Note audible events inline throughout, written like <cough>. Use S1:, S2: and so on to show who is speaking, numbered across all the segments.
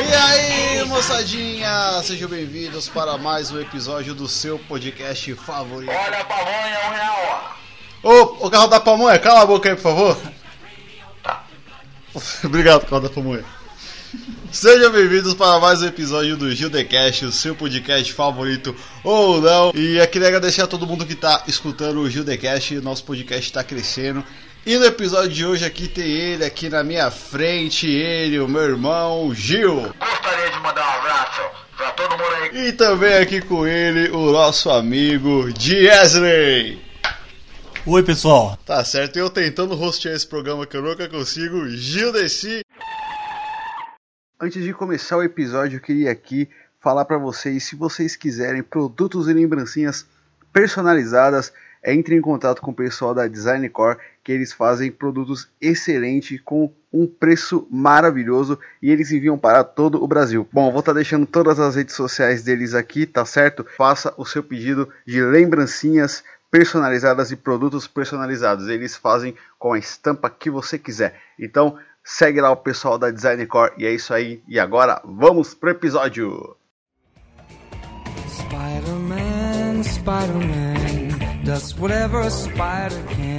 S1: E aí, moçadinha, sejam bem-vindos para mais um episódio do seu podcast favorito.
S2: Olha a pamonha, um real,
S1: Ô, o carro da pamonha, cala a boca aí, por favor. <laughs> Obrigado, carro da pamonha. Sejam bem-vindos para mais um episódio do Gildecast, o seu podcast favorito ou não. E eu queria agradecer a todo mundo que está escutando o Gildecast, nosso podcast está crescendo. E no episódio de hoje aqui tem ele aqui na minha frente, ele, o meu irmão Gil.
S2: Gostaria de mandar um abraço pra todo mundo aí.
S1: E também aqui com ele, o nosso amigo Diesley.
S3: Oi, pessoal.
S1: Tá certo, eu tentando rostear esse programa que eu nunca consigo, Gil Desci. Antes de começar o episódio, eu queria aqui falar pra vocês, se vocês quiserem produtos e lembrancinhas personalizadas, entre em contato com o pessoal da Design Core, que eles fazem produtos excelentes com um preço maravilhoso e eles enviam para todo o Brasil. Bom, vou estar deixando todas as redes sociais deles aqui, tá certo? Faça o seu pedido de lembrancinhas personalizadas e produtos personalizados. Eles fazem com a estampa que você quiser. Então, segue lá o pessoal da Design Core e é isso aí. E agora, vamos pro episódio.
S4: Spider-Man, Spider-Man, does whatever a spider can.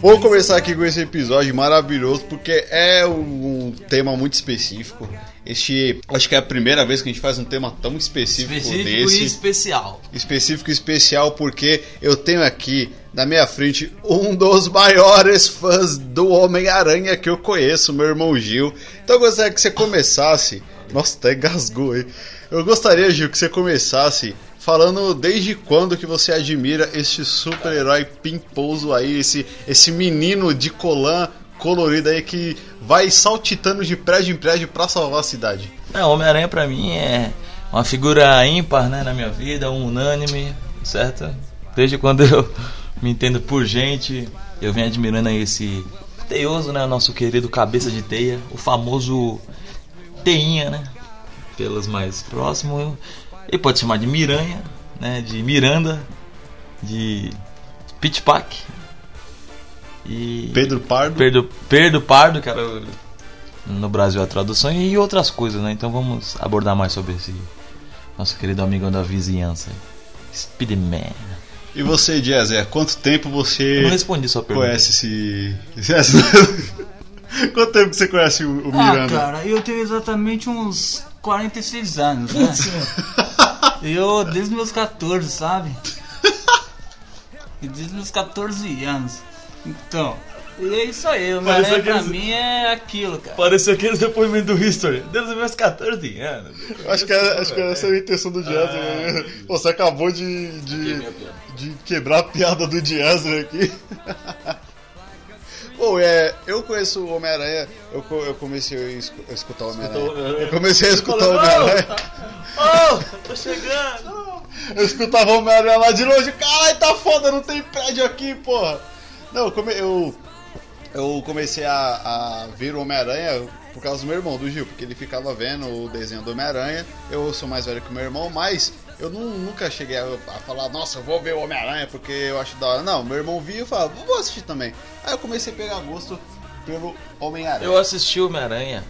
S1: Vou começar aqui com esse episódio maravilhoso porque é um tema muito específico. Este, acho que é a primeira vez que a gente faz um tema tão específico,
S5: Específico
S1: desse.
S5: e especial.
S1: específico e especial porque eu tenho aqui na minha frente um dos maiores fãs do Homem-Aranha que eu conheço, meu irmão Gil. Então eu gostaria que você começasse. Nossa, até engasgou aí. Eu gostaria, Gil, que você começasse falando desde quando que você admira este super-herói pimposo aí, esse, esse menino de colã colorido aí que vai saltitando de prédio em prédio pra salvar a cidade.
S5: Não, Homem-Aranha pra mim é uma figura ímpar né, na minha vida, um unânime, certo? Desde quando eu <laughs> me entendo por gente, eu venho admirando aí esse teioso, né? Nosso querido cabeça de teia, o famoso Teinha, né? Pelos mais próximos. Ele pode chamar de Miranha, né? De Miranda, de Pitchpack. E
S1: Pedro Pardo.
S5: Perdo, Perdo Pardo, que era no Brasil a tradução, e outras coisas, né? Então vamos abordar mais sobre esse nosso querido amigão da vizinhança. Speedman.
S1: E você, Jazzy, há quanto tempo você
S5: Eu não respondi sua pergunta.
S1: conhece esse. <laughs> quanto tempo que você conhece o, o
S3: Ah,
S1: Miranda?
S3: cara, eu tenho exatamente uns 46 anos, né? <laughs> <laughs> Eu, desde meus 14, sabe? <laughs> Desde meus 14 anos. Então, e é isso aí, o
S5: Parece
S3: Homem-Aranha pra
S5: aqueles-
S3: mim é aquilo, cara.
S5: Pareceu aquele depoimento do History, desde os meus 14 anos.
S1: acho que, era, acho que essa é a intenção do Jazzy. né? Pô, Você acabou de, de, de quebrar a piada do Jazzy aqui. Pô, é, eu conheço o Homem-Aranha, eu, eu comecei a escu- a escutar o Homem-Aranha. Eu comecei a escutar o Homem-Aranha.
S5: Oh, tô chegando!
S1: Eu escutava o Homem-Aranha lá de longe, caralho, tá foda, não tem prédio aqui, porra. Não, eu, eu comecei a, a ver o Homem-Aranha por causa do meu irmão, do Gil, porque ele ficava vendo o desenho do Homem-Aranha. Eu sou mais velho que o meu irmão, mas eu nu- nunca cheguei a, a falar, nossa, eu vou ver o Homem-Aranha porque eu acho da hora. Não, meu irmão via e falava, vou assistir também. Aí eu comecei a pegar gosto pelo Homem-Aranha.
S5: Eu assisti o Homem-Aranha.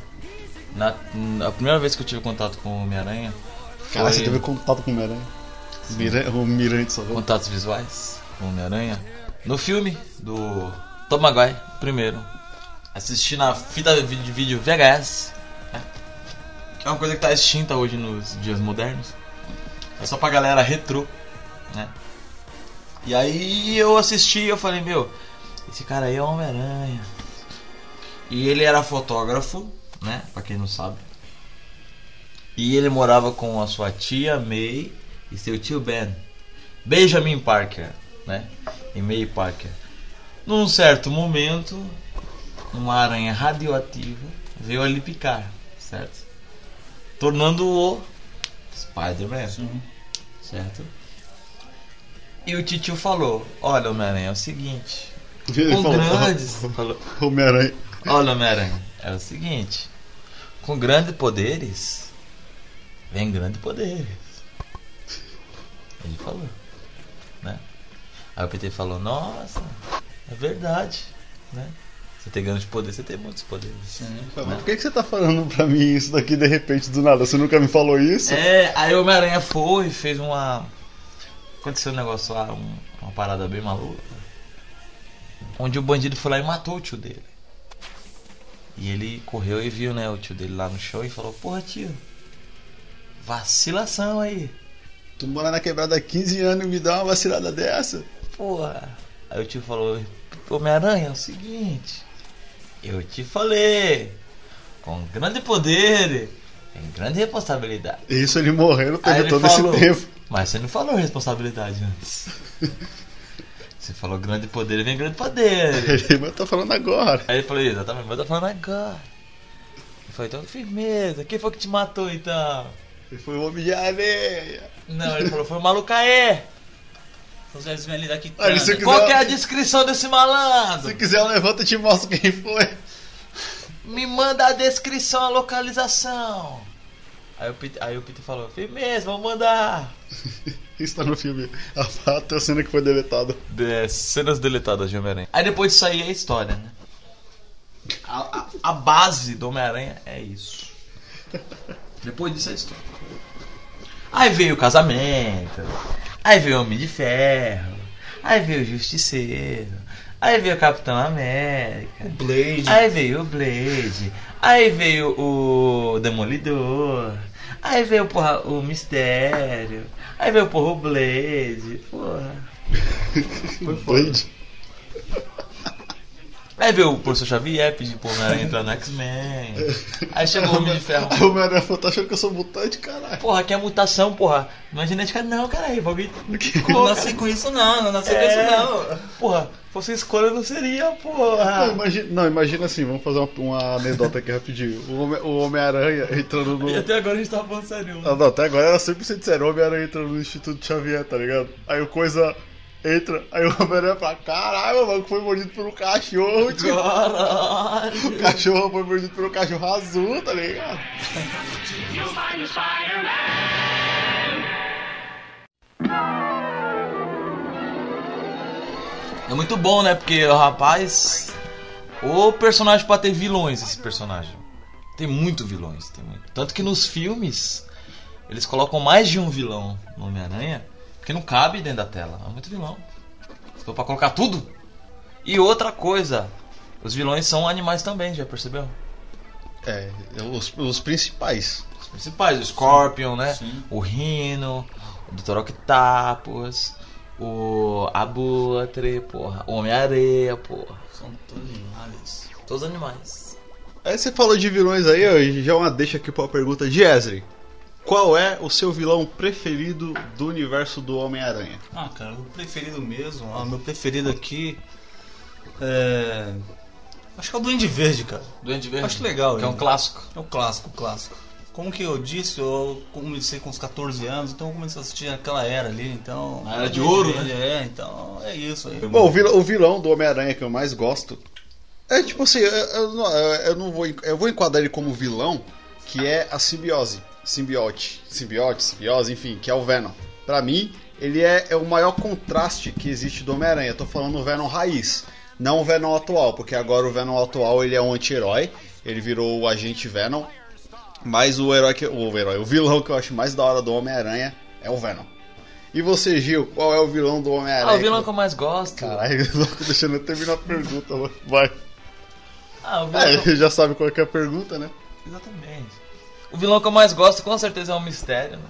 S5: Na, na primeira vez que eu tive contato com o Homem-Aranha. Foi-
S1: você teve contato com o Homem-Aranha? Mira- O Mirante só
S5: contatos visuais com o Homem-Aranha. No filme do Tom Maguire, primeiro. Assisti na fita de vídeo VHS. né? Que é uma coisa que tá extinta hoje nos dias modernos. É só pra galera retrô, né? E aí eu assisti eu falei, meu, esse cara aí é Homem-Aranha. E ele era fotógrafo, né? Pra quem não sabe. E ele morava com a sua tia May e seu tio Ben. Benjamin Parker, né? E May Parker. Num certo momento, uma aranha radioativa veio ali picar, certo? Tornando-o Spider-Man, certo? E o tio falou: Olha, Homem-Aranha, é o seguinte.
S1: Ele
S5: Com
S1: falou,
S5: grandes. <laughs> Falou,
S1: Homem-Aranha.
S5: Olha, Homem-Aranha, é o seguinte: com grandes poderes, vem grandes poderes. Ele falou, né? Aí o PT falou: Nossa, é verdade, né? Você tem grandes poderes, você tem muitos poderes.
S1: Mas por que, que você tá falando pra mim isso daqui de repente do nada? Você nunca me falou isso?
S5: É, aí o Homem-Aranha foi e fez uma. Aconteceu um negócio lá, um- uma parada bem maluca. Onde o bandido foi lá e matou o tio dele. E ele correu e viu, né, o tio dele lá no chão e falou: Porra, tio, vacilação aí.
S1: Tu mora na quebrada há 15 anos e me dá uma vacilada dessa?
S5: Porra. Aí o tio falou: Homem-Aranha, é o seguinte. Eu te falei. Com grande poder, tem grande responsabilidade.
S1: Isso ele morrendo teve
S5: ele
S1: todo
S5: falou,
S1: esse tempo.
S5: Mas você não falou responsabilidade antes. Você falou grande poder vem grande poder. <laughs>
S1: Ele mas tá falando agora.
S5: Aí ele falou, exatamente, mas eu tô falando agora. Ele falou, então firmeza, quem foi que te matou então?
S1: Ele foi o homem de areia.
S5: Não, ele falou, foi o Malucaê.
S3: Os vêm ali daqui.
S1: Olha,
S5: Qual
S1: quiser-
S5: que é a descrição desse malandro?
S1: Se quiser, eu levanto e te mostro quem foi.
S5: Me manda a descrição, a localização. Aí o Peter, aí o Peter falou, firmeza, vamos mandar. <laughs>
S1: Isso tá no filme. A, até a cena que foi deletada.
S5: É, cenas deletadas de Homem-Aranha. Aí depois disso aí é a história, né? A, a- a base do Homem-Aranha é isso. Depois disso é a história. Aí veio o casamento. Aí veio o Homem de Ferro. Aí veio o Justiceiro. Aí veio o Capitão América.
S3: Blade.
S5: Aí veio o Blade. Aí veio o Demolidor. Aí veio porra, o Mistério. Aí veio porra, o Blade. Porra. <laughs>
S1: Blade.
S5: Aí veio o professor Xavier pedir pro Homem-Aranha entrar no X-Men. Aí chegou o Homem de Ferro.
S1: Aí o Homem-Aranha falou, tá achando que eu sou mutante, caralho.
S5: Porra, que é mutação, porra. Não é genética, não, caralho. Bagulho. <laughs>
S3: Não nasci com isso não, não nasci com
S5: É.
S3: isso não.
S5: Porra, fosse escolha não seria,
S1: Não,
S5: porra.
S1: imagina, não, imagina assim, vamos fazer uma, uma anedota aqui rapidinho. O Homem- Homem-Aranha entrando no.
S5: E até agora a gente tava falando sério.
S1: Ah, não, até agora era 100% sério. O Homem-Aranha entrando no Instituto Xavier, tá ligado? Aí o coisa entra, aí o Homem-Aranha fala: caralho, mano, foi mordido por um cachorro, tio.
S5: Caralho. <laughs>
S1: O cachorro foi mordido por um cachorro azul, tá ligado?
S6: You'll find the Spider-Man.
S5: É muito bom, né? Porque o rapaz. O personagem pra ter vilões, esse personagem. Tem muito vilões, tem muito. Tanto que nos filmes eles colocam mais de um vilão no Homem-Aranha, porque não cabe dentro da tela. É muito vilão. Se for pra colocar tudo. E outra coisa, os vilões são animais também, já percebeu?
S1: É, os, os principais.
S5: Os principais, o Scorpion, né?
S3: Sim.
S5: O Rhino, o Dr. Octopus, o Abutre, porra, o Homem-Areia, porra.
S3: São todos animais.
S5: Todos os animais.
S1: Aí você falou de vilões aí, ó, já uma deixa aqui pra uma pergunta de Ezri. Qual é o seu vilão preferido do universo do Homem-Aranha?
S3: Ah, cara, o preferido mesmo, ah, meu preferido aqui é. Acho que é o Duende Verde, cara.
S5: Duende Verde.
S3: Acho legal
S5: Que é um clássico.
S3: É o clássico, o clássico. Como que eu disse, eu comecei com uns 14 anos, então eu comecei a assistir naquela era ali, então.
S5: Na era de ouro,
S3: Verde,
S5: né?
S3: É, então é isso aí.
S1: Bom, o vilão, o vilão do Homem-Aranha que eu mais gosto é tipo assim, eu, eu eu não vou, eu vou enquadrar ele como vilão, que é a simbiose, simbiote, simbiote, simbiose, enfim, que é o Venom. Pra mim, ele é, é o maior contraste que existe do Homem-Aranha. Tô falando o Venom raiz, não o Venom atual, porque agora o Venom atual ele é um anti-herói, ele virou o agente Venom. Mas o herói que o herói, o vilão que eu acho mais da hora do Homem-Aranha é o Venom. E você, Gil, qual é o vilão do Homem-Aranha?
S5: Ah, o vilão que eu mais gosto.
S1: Caralho, <laughs> deixando eu terminar a pergunta, mano. Vai.
S5: Ah, o vilão.
S1: É,
S5: que
S1: já sabe qual é a pergunta, né?
S5: Exatamente. O vilão que eu mais gosto com certeza é o Mistério. Né?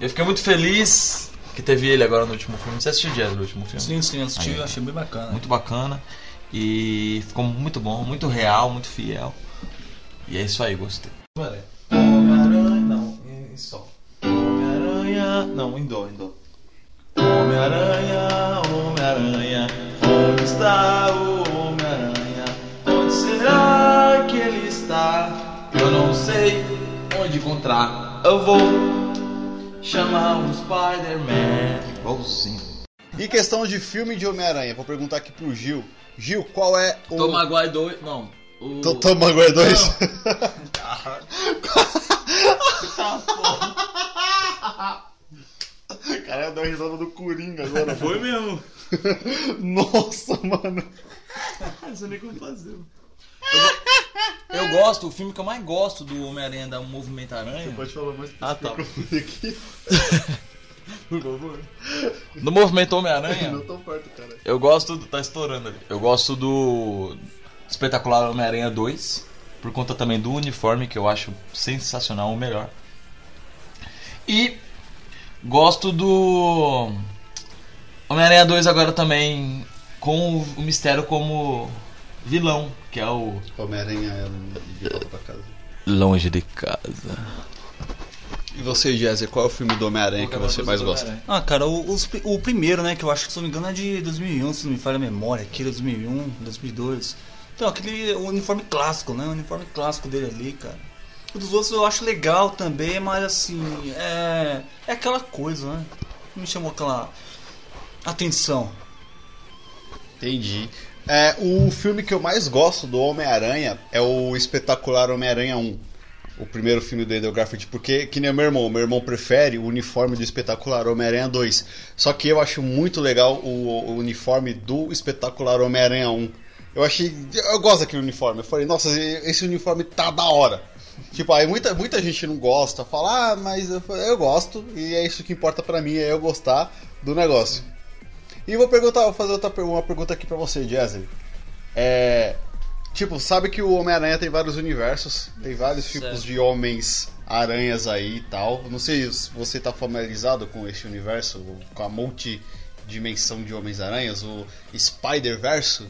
S5: Eu fiquei muito feliz que teve ele agora no último filme. Você assistiu Jazz no último filme?
S3: Sim, sim, assisti,
S5: Aí.
S3: achei bem bacana.
S5: Muito bacana. E ficou muito bom, muito real, muito fiel. E é isso aí, gostei. Homem-Aranha, não, em sol. Homem-Aranha, não, em dó, em dó. Homem-Aranha, Homem-Aranha, onde está o Homem-Aranha? Onde será que ele está? Eu não sei encontrar. Eu vou chamar o Spider-Man. Igualzinho.
S1: E questão de filme de Homem-Aranha, vou perguntar aqui pro Gil. Gil, qual é o.
S5: Tom Maguire 2, não. O...
S1: Tô- Tom Maguire 2?
S5: Tá, porra. <laughs>
S1: Caralho, deu risada do Coringa agora.
S5: Foi mesmo. <laughs>
S1: Nossa, mano. <laughs>
S5: Não sei nem como fazer. Eu gosto, o filme que eu mais gosto do Homem-Aranha da Movimento Aranha.
S1: Pode falar mais
S5: Ah, tá.
S1: aqui. <laughs>
S5: Por favor. No Movimento Homem-Aranha,
S1: Não tão perto, cara.
S5: eu gosto. do- Tá estourando ali. Eu gosto do Espetacular Homem-Aranha 2. Por conta também do uniforme, que eu acho sensacional, o melhor. E gosto do Homem-Aranha 2 agora também com o Mistério como vilão, que é o
S1: Homem-Aranha é de volta pra casa.
S5: Longe de Casa.
S1: E você, Jazzy, qual é o filme do Homem-Aranha que você mais gosta?
S3: Ah, cara, o, pri- o primeiro, né, que eu acho que, se não me engano, é de 2001, se não me falha a memória, aquele 2001, 2002. Então, aquele o uniforme clássico, né, o uniforme clássico dele ali, cara. O dos outros eu acho legal também, mas assim, é, é aquela coisa, né, não me chamou aquela atenção.
S1: Entendi. É, o filme que eu mais gosto do Homem-Aranha é o espetacular Homem-Aranha 1. O primeiro filme do Andrew Garfield, porque, que nem meu irmão, meu irmão prefere o uniforme do espetacular Homem-Aranha 2. Só que eu acho muito legal o, o uniforme do espetacular Homem-Aranha 1. Eu achei. Eu gosto daquele uniforme. Eu falei, nossa, esse uniforme tá da hora. Tipo, aí muita, muita gente não gosta, fala, ah, mas eu, eu gosto, e é isso que importa pra mim, é eu gostar do negócio. E vou perguntar, vou fazer outra uma pergunta aqui pra você, Jazzy. É. Tipo, sabe que o Homem-Aranha tem vários universos, tem vários tipos
S3: Certo.
S1: de homens-aranhas aí e tal. Não sei se você tá familiarizado com esse universo, com a multidimensão de Homens-Aranhas, o Spider-Verso.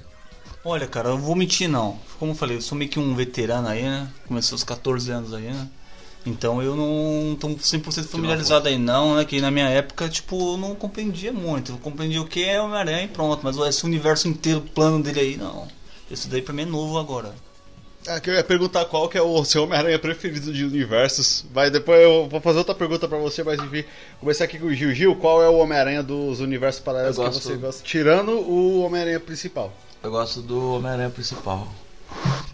S3: Olha, cara, eu vou mentir não. Como eu falei, eu sou meio que um veterano aí, né? Comecei aos 14 anos aí, né? Então eu não tô 100% familiarizado aí não, né? Que na minha época, tipo, eu não compreendia muito. Eu compreendia o que é Homem-Aranha e pronto. Mas esse universo inteiro, plano dele aí, não. Esse daí pra mim é novo agora.
S1: É, que eu ia perguntar qual que é o seu Homem-Aranha preferido de universos. Mas depois eu vou fazer outra pergunta pra você, mas enfim. Começar aqui com o Gil. Gil, qual é o Homem-Aranha dos universos paralelos que você gosta? Tirando o Homem-Aranha principal.
S5: Eu gosto do Homem-Aranha principal.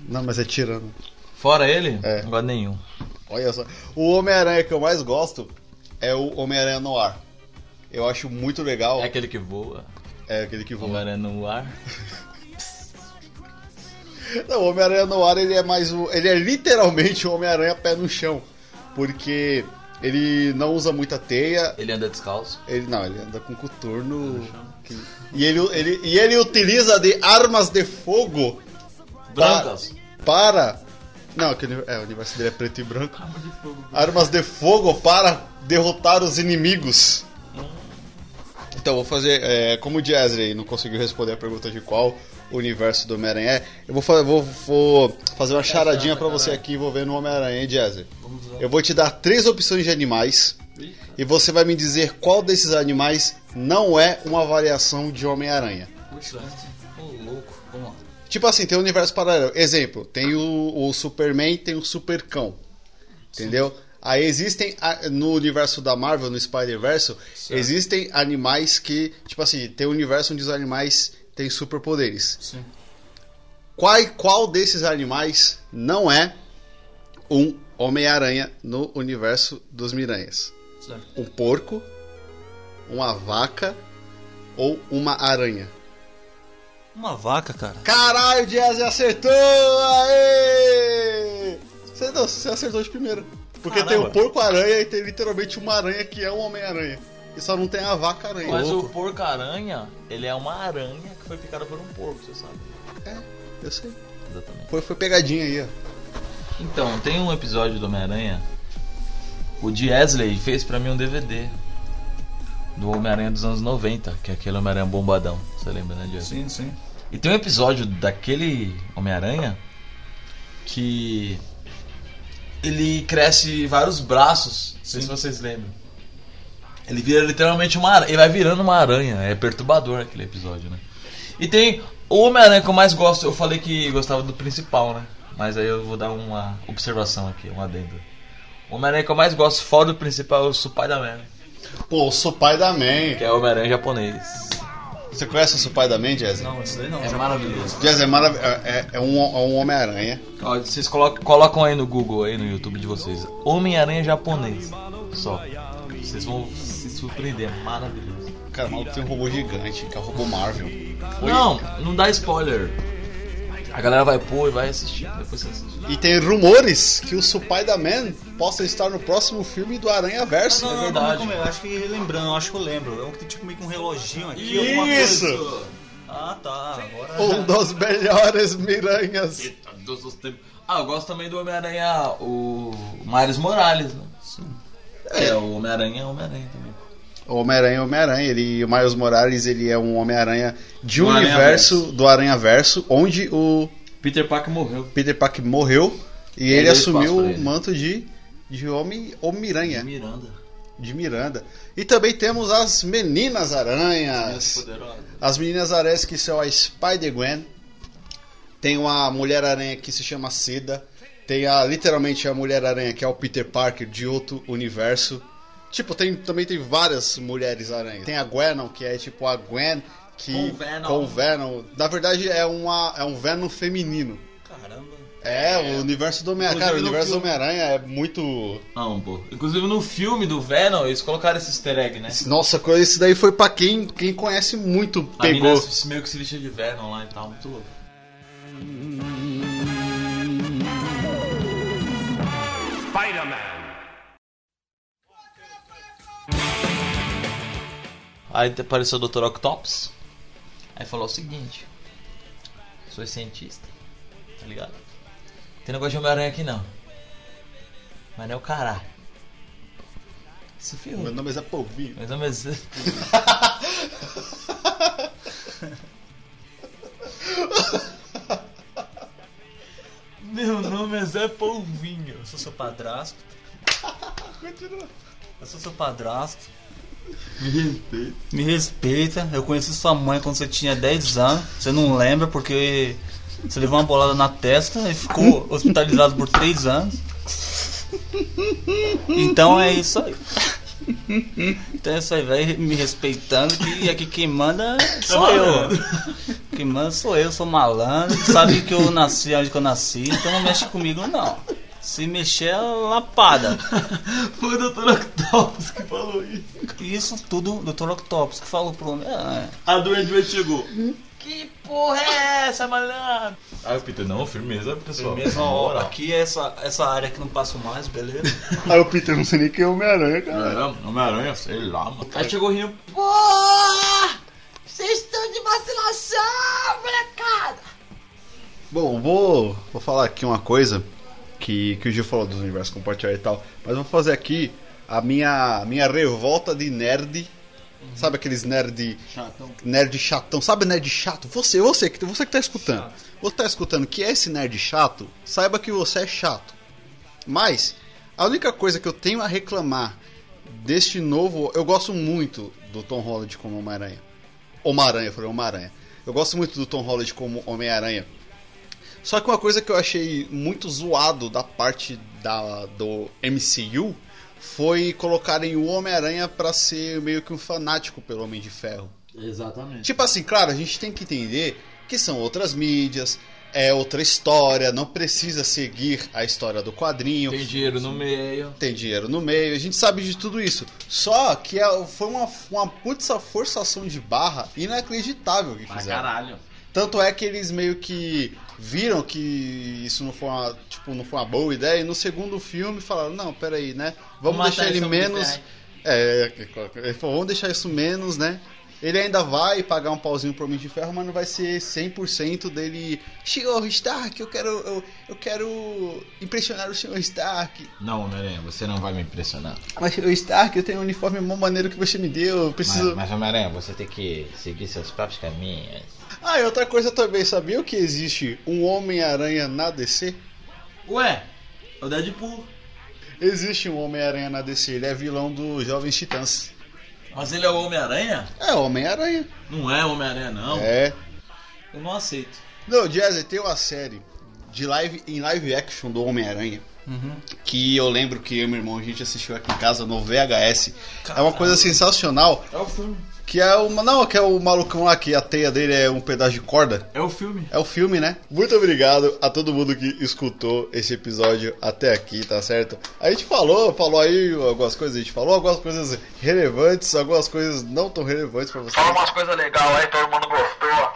S1: Não, mas é tirando.
S5: Fora ele,
S1: É.
S5: não gosto nenhum.
S1: Olha só. O Homem-Aranha que eu mais gosto é o Homem-Aranha no ar. Eu acho muito legal.
S5: É aquele que voa.
S1: É aquele que voa.
S5: Homem-Aranha no ar. <laughs>
S1: Não, o Homem-Aranha no ar ele é mais o. Ele é literalmente o Homem-Aranha pé no chão. Porque ele não usa muita teia.
S5: Ele anda descalço.
S1: Ele não, ele anda com coturno. que- E ele, ele, e ele utiliza de armas de fogo
S5: Brancas.
S1: para. Não, que, é, o universo dele é preto e branco. Armas de fogo para derrotar os inimigos. Então, vou fazer. é, como o Jazzy não conseguiu responder a pergunta de qual universo do Homem-Aranha é, eu vou, vou- vou fazer uma charadinha pra você aqui envolvendo o Homem-Aranha, hein, Jazzy? Eu vou te dar três opções de animais e você vai me dizer qual desses animais não é uma variação de Homem-Aranha. Tipo assim, tem um universo paralelo. Exemplo, tem o, o Superman tem o Supercão. Entendeu? Aí existem, no universo da Marvel, no Spider-Verse, existem animais que, tipo assim, tem um universo onde os animais têm superpoderes.
S3: Sim.
S1: Qual, qual desses animais não é um Homem-Aranha no universo dos Miranhas? Um porco, uma vaca ou uma aranha?
S3: Uma vaca, cara.
S1: Caralho, o Jazzy acertou! Aê! Você, não, você acertou de primeira. Porque tem
S5: Caramba.
S1: o porco-aranha e tem literalmente uma aranha que é um Homem-Aranha. E só não tem a vaca-aranha.
S5: Mas o
S1: Louco.
S5: porco-aranha, ele é uma aranha que foi picada por um porco, você sabe.
S1: É, eu sei.
S5: Exatamente.
S1: Foi, foi pegadinha aí, ó.
S5: Então, tem um episódio do Homem-Aranha. O Diesley fez pra mim um DVD do Homem-Aranha dos anos 90, que é aquele Homem-Aranha bombadão. Você lembra, né, Diesley?
S3: Sim, sim.
S5: E tem um episódio daquele Homem-Aranha que ele cresce vários braços. Não sei se vocês lembram. Ele vira literalmente uma aranha. Ele vai virando uma aranha. É perturbador aquele episódio, né? E tem o Homem-Aranha que eu mais gosto. Eu falei que gostava do principal, né? Mas aí eu vou dar uma observação aqui, um adendo. O Homem-Aranha que eu mais gosto, fora do principal, é o Spider-Man.
S1: Pô, o Supai da Man.
S5: Que é o Homem-Aranha japonês.
S1: Você conhece o Supai da Man, Jazzy?
S3: Não, isso daí não.
S5: É
S3: já-
S5: maravilhoso.
S1: Jazzy é, marav- é, é- é um, é um Homem-Aranha.
S5: Vocês colocam, colocam aí no Google, aí no YouTube de vocês. Homem-Aranha japonês. Só. Vocês vão se surpreender, é maravilhoso.
S1: Cara, o maluco tem um robô gigante, que é o robô Marvel.
S5: Não, não dá spoiler. A galera vai pôr e vai assistir. Depois você assiste.
S1: E tem rumores que o Spider-Man possa estar no próximo filme do Aranha Verso.
S3: Não,
S5: É
S3: não,
S5: verdade.
S3: como é, como é? Acho que lembrando, eu acho que eu lembro. É um que tem tipo meio que um reloginho aqui, alguma
S1: Isso!
S3: coisa. Ah, tá. Agora.
S1: Um dos melhores miranhas.
S5: Eita, Deus dos tempos. Ah, eu gosto também do Homem-Aranha, o Miles Morales, né? É, o Homem-Aranha é Homem-Aranha também.
S1: O Homem-Aranha, Homem-Aranha, ele, o Miles Morales, ele é um Homem-Aranha de um
S5: Do
S1: universo
S5: Aranha-Verso.
S1: do Aranha Verso, onde o
S5: Peter Parker morreu.
S1: Peter Parker morreu e ele
S5: deu espaço
S1: assumiu o
S5: ele.
S1: manto de de homem Homem-Aranha,
S5: Miranda.
S1: de Miranda. E também temos as Meninas Aranhas. As Meninas Aranhas que são a Spider-Gwen. Tem uma Mulher-Aranha que se chama Seda. Tem a literalmente a Mulher-Aranha que é o Peter Parker de outro universo. Tipo, tem, também tem várias mulheres aranhas. Tem a Gwenon, que é tipo a Gwen que
S5: Com Venom.
S1: com Venom. Na verdade é uma é um Venom feminino.
S3: Caramba.
S1: É, o universo do Homem-Aranha. Cara, o universo do
S5: filme-
S1: Homem-Aranha é muito.
S5: Não, pô. Inclusive no filme do Venom, eles colocaram esse easter egg, né?
S1: Nossa, coisa- isso daí foi pra quem, quem conhece muito,
S5: A mina
S1: pegou.
S5: se- meio que se vestia de Venom lá e tal, muito louco.
S6: Spider-Man.
S5: Aí apareceu o Dr. Octopus. Aí falou o seguinte: Sou cientista, tá ligado? Tem negócio de Homem-Aranha aqui não. Mas não é o caralho. Se ferrou.
S1: Meu nome é Zé Polvinho.
S5: Mas não mas... Meu nome é Zé Polvinho.
S3: Eu sou seu padrasto. <laughs>
S1: Continua.
S3: Eu sou seu padrasto.
S5: Me respeita.
S3: Me respeita. Eu conheci sua mãe quando você tinha 10 anos. Você não lembra porque você levou uma bolada na testa e ficou <laughs> hospitalizado por 3 anos. Então é isso aí. Então é isso aí, vai me respeitando que aqui quem manda sou eu. Quem manda sou eu, sou malandro, sabe que eu nasci onde que eu nasci, então não mexe comigo não. Se mexer é lapada. <laughs>
S5: Foi o Dr. Octopus que falou isso.
S3: Isso tudo do Dr. Octopus que falou pro homem. Ah,
S5: A doente chegou. Que porra é essa, malandro? Aí o Peter, não, firmeza, pessoal.
S3: Mesmo, ó, aqui é essa, essa área que não passo mais, beleza?
S1: Aí o Peter não sei nem quem é Homem-Aranha, cara.
S5: É, Homem-Aranha, sei lá, mano. Aí chegou rindo. Porra! Vocês estão de vacilação, molecada!
S1: Bom, vou, vou falar aqui uma coisa que, que o Gil falou dos universos compartilhados e tal, mas vou fazer aqui a minha, minha revolta de nerd. Sabe aqueles nerd
S3: Chatão.
S1: nerd chatão? Sabe nerd chato? Você, você que você que tá escutando. Você tá escutando que é esse nerd chato, saiba que você é chato. Mas a única coisa que eu tenho a reclamar deste novo, eu gosto muito do Tom Holland como Homem-Aranha. Homem-Aranha, eu falei Homem-Aranha. Eu gosto muito do Tom Holland como Homem-Aranha. Só que uma coisa que eu achei muito zoado da parte da, do MCU foi colocarem o Homem-Aranha pra ser meio que um fanático pelo Homem de Ferro.
S5: Exatamente.
S1: Tipo assim, claro, a gente tem que entender que são outras mídias, é outra história, não precisa seguir a história do quadrinho.
S5: Tem dinheiro no meio.
S1: Tem dinheiro no meio, a gente sabe de tudo isso. Só que é- foi uma, uma puta forçação de barra inacreditável que
S5: Pra
S1: fizeram.
S5: caralho.
S1: Tanto é que eles meio que viram que isso não foi uma, tipo, não foi uma boa ideia e no segundo filme falaram, não, peraí, né? Vamos
S5: Vamos
S1: deixar ele menos. É, ele falou, vamos deixar isso menos, né? Ele ainda vai pagar um pauzinho pro Homem de Ferro, mas não vai ser 100% dele. Senhor Stark, eu quero, eu, eu quero impressionar o Senhor Stark.
S5: Não, Homem-Aranha, você não vai me impressionar.
S1: Mas o Stark, eu tenho um uniforme mó maneiro que você me deu, eu preciso.
S5: Mas, mas Homem-Aranha, você tem que seguir seus próprios caminhos.
S1: Ah, e outra coisa também, sabia que existe um Homem-Aranha na DC?
S5: Ué, é o Deadpool.
S1: Existe um Homem-Aranha na DC, ele é vilão dos Jovens Titãs.
S5: Mas ele é o Homem-Aranha?
S1: É Homem-Aranha.
S5: Não é Homem-Aranha, não.
S1: É.
S5: Eu não aceito.
S1: Não, Jazzy, tem uma série de live em live action do Homem-Aranha.
S3: Uhum.
S1: Que eu lembro que eu e meu irmão a gente assistiu aqui em casa no VHS. É uma coisa sensacional.
S5: É o filme.
S1: Que é uma. Não, que é o malucão lá que a teia dele é um pedaço de corda.
S3: É o filme.
S1: É o filme, né? Muito obrigado a todo mundo que escutou esse episódio até aqui, tá certo? A gente falou, falou aí algumas coisas, a gente falou algumas coisas relevantes, algumas coisas não tão relevantes pra vocês.
S2: Fala umas coisas legais aí, todo mundo gostou.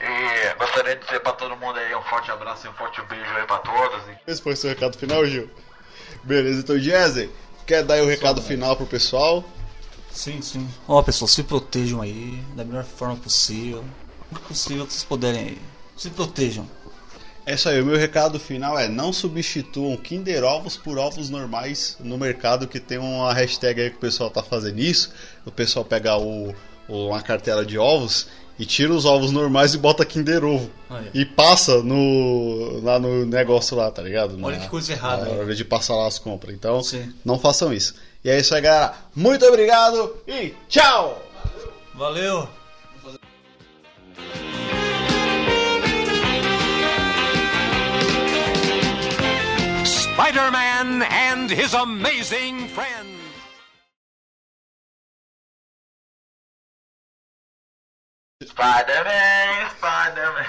S2: E gostaria de dizer pra todo mundo aí um forte abraço e um forte beijo aí pra todos. E
S1: Esse foi o seu recado final, Gil? Beleza, então, Jesse, quer dar aí o recado final pro pessoal?
S3: Sim, sim. Ó, pessoal, se protejam aí da melhor forma possível. O possível que vocês puderem aí. Se protejam.
S1: É isso aí, o meu recado final é não substituam Kinder Ovos por ovos normais no mercado, que tem uma hashtag aí que o pessoal tá fazendo isso. O pessoal pega o, o- uma cartela de ovos e tira os ovos normais e bota Kinder Ovo.
S3: Olha.
S1: E passa no lá no negócio lá, tá ligado?
S3: Olha
S1: Na-
S3: que coisa errada,
S1: Na hora de passar lá as compras. Então,
S3: Sim.
S1: não façam isso. E é isso aí, galera. Muito obrigado e tchau!
S3: Valeu!
S6: Spider-Man and his amazing friends.
S2: Spider-Man, Spider-Man.